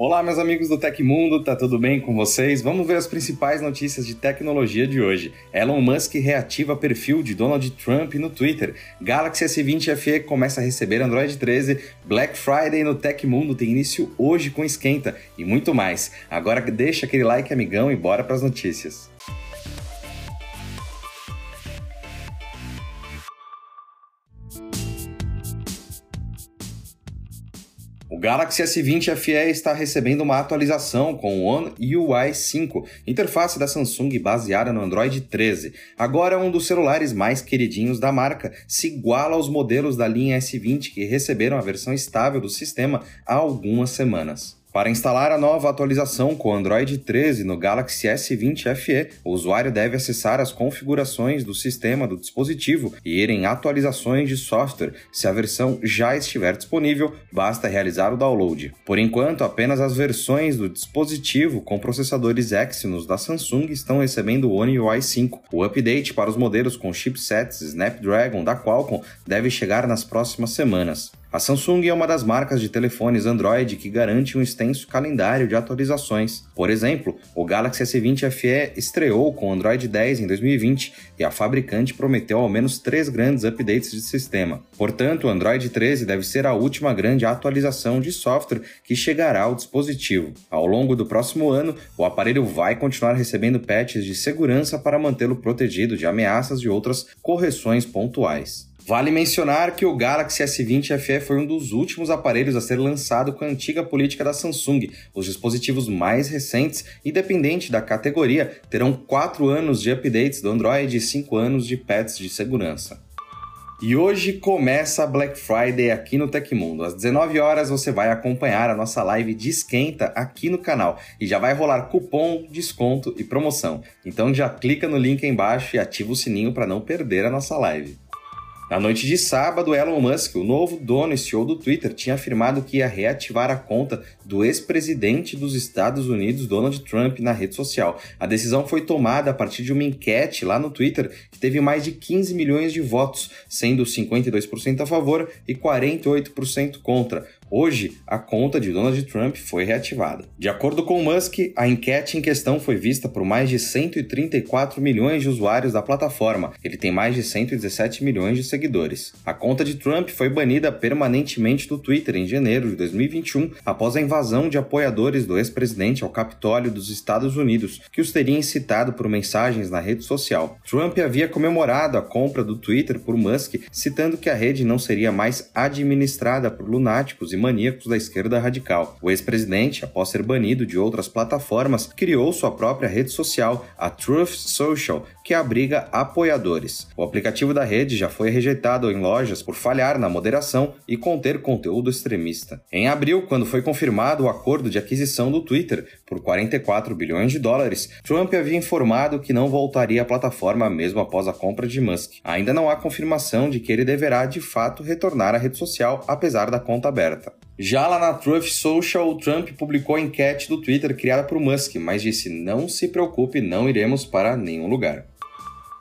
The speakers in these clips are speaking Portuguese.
Olá, meus amigos do Tecmundo, tá tudo bem com vocês? Vamos ver as principais notícias de tecnologia de hoje. Elon Musk reativa perfil de Donald Trump no Twitter. Galaxy S20 FE começa a receber Android 13. Black Friday no Tecmundo tem início hoje com esquenta e muito mais. Agora deixa aquele like, amigão, e bora para as notícias. O Galaxy S20 FE está recebendo uma atualização com o One UI 5, interface da Samsung baseada no Android 13. Agora é um dos celulares mais queridinhos da marca, se iguala aos modelos da linha S20 que receberam a versão estável do sistema há algumas semanas. Para instalar a nova atualização com Android 13 no Galaxy S20 FE, o usuário deve acessar as configurações do sistema do dispositivo e ir em atualizações de software. Se a versão já estiver disponível, basta realizar o download. Por enquanto, apenas as versões do dispositivo com processadores Exynos da Samsung estão recebendo o One UI 5. O update para os modelos com chipsets Snapdragon da Qualcomm deve chegar nas próximas semanas. A Samsung é uma das marcas de telefones Android que garante um extenso calendário de atualizações. Por exemplo, o Galaxy S20 FE estreou com Android 10 em 2020 e a fabricante prometeu ao menos três grandes updates de sistema. Portanto, o Android 13 deve ser a última grande atualização de software que chegará ao dispositivo. Ao longo do próximo ano, o aparelho vai continuar recebendo patches de segurança para mantê-lo protegido de ameaças e outras correções pontuais. Vale mencionar que o Galaxy S20 FE foi um dos últimos aparelhos a ser lançado com a antiga política da Samsung. Os dispositivos mais recentes, independente da categoria, terão 4 anos de updates do Android e 5 anos de patches de segurança. E hoje começa a Black Friday aqui no Tecmundo. Às 19 horas você vai acompanhar a nossa live de esquenta aqui no canal e já vai rolar cupom, desconto e promoção. Então já clica no link aí embaixo e ativa o sininho para não perder a nossa live. Na noite de sábado, Elon Musk, o novo dono e CEO do Twitter, tinha afirmado que ia reativar a conta do ex-presidente dos Estados Unidos, Donald Trump, na rede social. A decisão foi tomada a partir de uma enquete lá no Twitter que teve mais de 15 milhões de votos, sendo 52% a favor e 48% contra. Hoje, a conta de Donald Trump foi reativada. De acordo com Musk, a enquete em questão foi vista por mais de 134 milhões de usuários da plataforma. Ele tem mais de 117 milhões de seguidores. A conta de Trump foi banida permanentemente do Twitter em janeiro de 2021, após a invasão de apoiadores do ex-presidente ao Capitólio dos Estados Unidos, que os teria incitado por mensagens na rede social. Trump havia comemorado a compra do Twitter por Musk, citando que a rede não seria mais administrada por lunáticos e maníacos da esquerda radical. O ex-presidente, após ser banido de outras plataformas, criou sua própria rede social, a Truth Social, que abriga apoiadores. O aplicativo da rede já foi rejeitado em lojas por falhar na moderação e conter conteúdo extremista. Em abril, quando foi confirmado o acordo de aquisição do Twitter por 44 bilhões de dólares, Trump havia informado que não voltaria à plataforma mesmo após a compra de Musk. Ainda não há confirmação de que ele deverá de fato retornar à rede social, apesar da conta aberta. Já lá na Truth Social, Trump publicou a enquete do Twitter criada por Musk, mas disse: não se preocupe, não iremos para nenhum lugar.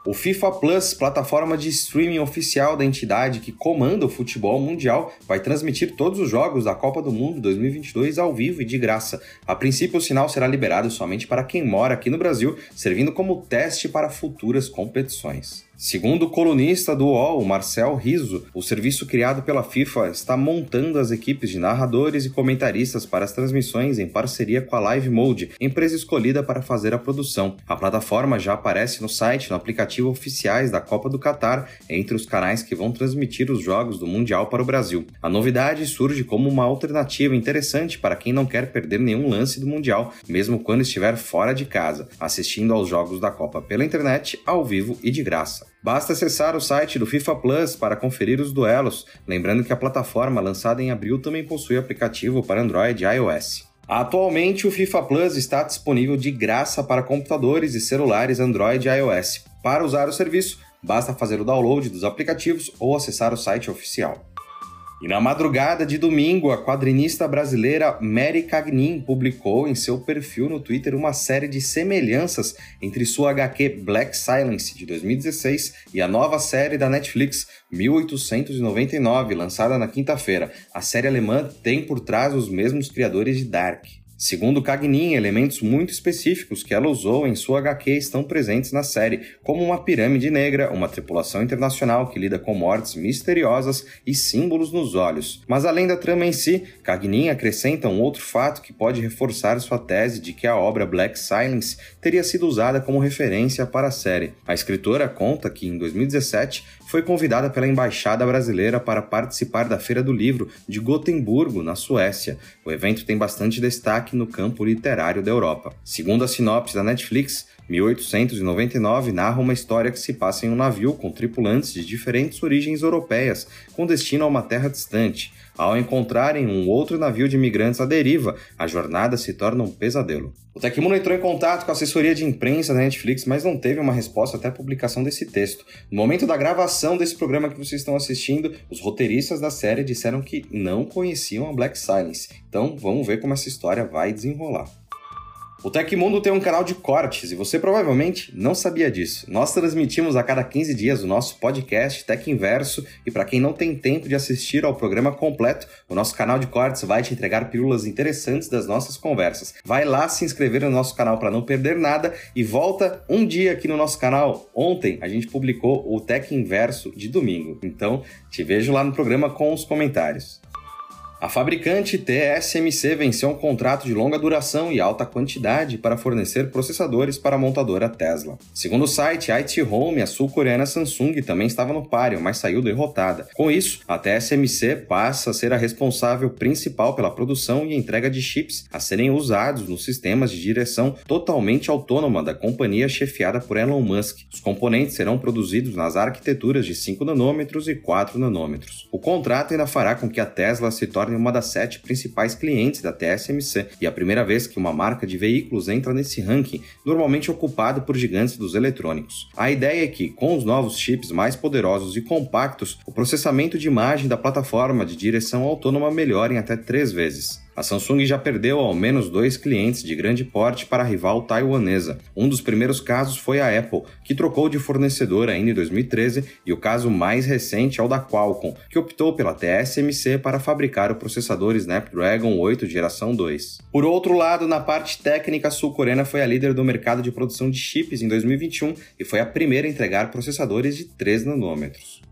O FIFA Plus, plataforma de streaming oficial da entidade que comanda o futebol mundial, vai transmitir todos os jogos da Copa do Mundo 2022 ao vivo e de graça. A princípio, o sinal será liberado somente para quem mora aqui no Brasil, servindo como teste para futuras competições. Segundo o colunista do UOL, Marcel Riso, o serviço criado pela FIFA está montando as equipes de narradores e comentaristas para as transmissões em parceria com a Live Mode, empresa escolhida para fazer a produção. A plataforma já aparece no site no aplicativo oficiais da Copa do Catar, entre os canais que vão transmitir os jogos do Mundial para o Brasil. A novidade surge como uma alternativa interessante para quem não quer perder nenhum lance do Mundial, mesmo quando estiver fora de casa, assistindo aos jogos da Copa pela internet, ao vivo e de graça. Basta acessar o site do FIFA Plus para conferir os duelos, lembrando que a plataforma lançada em abril também possui aplicativo para Android e iOS. Atualmente, o FIFA Plus está disponível de graça para computadores e celulares Android e iOS. Para usar o serviço, basta fazer o download dos aplicativos ou acessar o site oficial. E na madrugada de domingo, a quadrinista brasileira Mary Cagnin publicou em seu perfil no Twitter uma série de semelhanças entre sua HQ Black Silence de 2016 e a nova série da Netflix 1899, lançada na quinta-feira. A série alemã tem por trás os mesmos criadores de Dark. Segundo Cagnin, elementos muito específicos que ela usou em sua HQ estão presentes na série, como uma pirâmide negra, uma tripulação internacional que lida com mortes misteriosas e símbolos nos olhos. Mas além da trama em si, Cagnin acrescenta um outro fato que pode reforçar sua tese de que a obra Black Silence teria sido usada como referência para a série. A escritora conta que em 2017 foi convidada pela embaixada brasileira para participar da Feira do Livro de Gotemburgo, na Suécia. O evento tem bastante destaque no campo literário da Europa. Segundo a sinopse da Netflix, 1899 narra uma história que se passa em um navio com tripulantes de diferentes origens europeias, com destino a uma terra distante. Ao encontrarem um outro navio de imigrantes à deriva, a jornada se torna um pesadelo. O Tecmundo entrou em contato com a assessoria de imprensa da Netflix, mas não teve uma resposta até a publicação desse texto. No momento da gravação desse programa que vocês estão assistindo, os roteiristas da série disseram que não conheciam a Black Silence. Então vamos ver como essa história vai desenrolar. O Tecmundo tem um canal de cortes e você provavelmente não sabia disso. Nós transmitimos a cada 15 dias o nosso podcast Tec Inverso e para quem não tem tempo de assistir ao programa completo, o nosso canal de cortes vai te entregar pílulas interessantes das nossas conversas. Vai lá se inscrever no nosso canal para não perder nada e volta um dia aqui no nosso canal. Ontem a gente publicou o Tec Inverso de domingo. Então, te vejo lá no programa com os comentários. A fabricante TSMC venceu um contrato de longa duração e alta quantidade para fornecer processadores para a montadora Tesla. Segundo o site IT Home, a sul-coreana Samsung também estava no páreo, mas saiu derrotada. Com isso, a TSMC passa a ser a responsável principal pela produção e entrega de chips a serem usados nos sistemas de direção totalmente autônoma da companhia chefiada por Elon Musk. Os componentes serão produzidos nas arquiteturas de 5 nanômetros e 4 nanômetros. O contrato ainda fará com que a Tesla se torne torne uma das sete principais clientes da TSMC e a primeira vez que uma marca de veículos entra nesse ranking, normalmente ocupado por gigantes dos eletrônicos. A ideia é que, com os novos chips mais poderosos e compactos, o processamento de imagem da plataforma de direção autônoma melhore em até três vezes. A Samsung já perdeu ao menos dois clientes de grande porte para a rival taiwanesa. Um dos primeiros casos foi a Apple, que trocou de fornecedor ainda em 2013, e o caso mais recente é o da Qualcomm, que optou pela TSMC para fabricar o processador Snapdragon 8 geração 2. Por outro lado, na parte técnica, a sul-coreana foi a líder do mercado de produção de chips em 2021 e foi a primeira a entregar processadores de 3 nanômetros.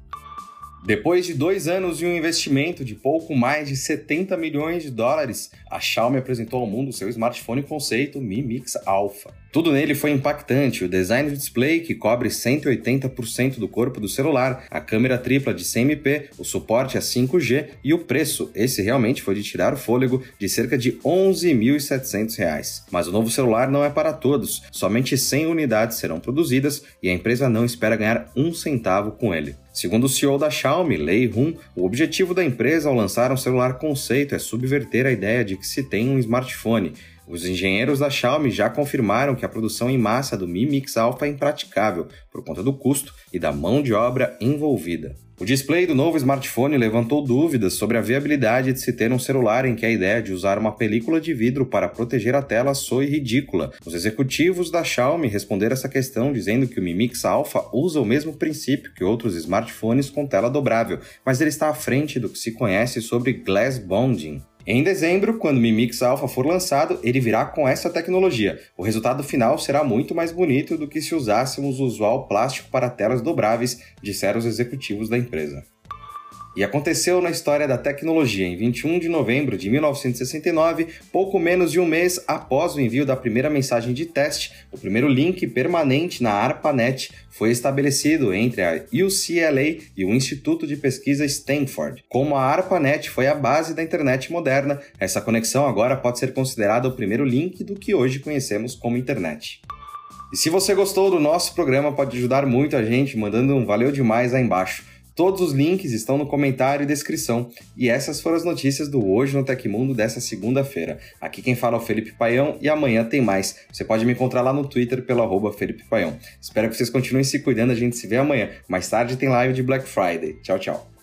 Depois de dois anos e um investimento de pouco mais de 70 milhões de dólares, a Xiaomi apresentou ao mundo seu smartphone conceito Mi Mix Alpha. Tudo nele foi impactante: o design do display, que cobre 180% do corpo do celular, a câmera tripla de 100MP, o suporte a 5G e o preço. Esse realmente foi de tirar o fôlego de cerca de R$ 11.700. Mas o novo celular não é para todos, somente 100 unidades serão produzidas e a empresa não espera ganhar um centavo com ele. Segundo o CEO da Xiaomi, Lei Hun, o objetivo da empresa ao lançar um celular conceito é subverter a ideia de que se tem um smartphone os engenheiros da Xiaomi já confirmaram que a produção em massa do Mi Mix Alpha é impraticável por conta do custo e da mão de obra envolvida. O display do novo smartphone levantou dúvidas sobre a viabilidade de se ter um celular em que a ideia de usar uma película de vidro para proteger a tela soe ridícula. Os executivos da Xiaomi responderam essa questão dizendo que o Mi Mix Alpha usa o mesmo princípio que outros smartphones com tela dobrável, mas ele está à frente do que se conhece sobre glass bonding. Em dezembro, quando o Mi Mix Alpha for lançado, ele virá com essa tecnologia. O resultado final será muito mais bonito do que se usássemos o usual plástico para telas dobráveis, disseram os executivos da empresa. E aconteceu na história da tecnologia. Em 21 de novembro de 1969, pouco menos de um mês após o envio da primeira mensagem de teste, o primeiro link permanente na ARPANET foi estabelecido entre a UCLA e o Instituto de Pesquisa Stanford. Como a ARPANET foi a base da internet moderna, essa conexão agora pode ser considerada o primeiro link do que hoje conhecemos como internet. E se você gostou do nosso programa, pode ajudar muito a gente mandando um valeu demais aí embaixo. Todos os links estão no comentário e descrição. E essas foram as notícias do Hoje no Tecmundo dessa segunda-feira. Aqui quem fala é o Felipe Paião e amanhã tem mais. Você pode me encontrar lá no Twitter pelo arroba Felipe Paião. Espero que vocês continuem se cuidando, a gente se vê amanhã. Mais tarde tem live de Black Friday. Tchau, tchau.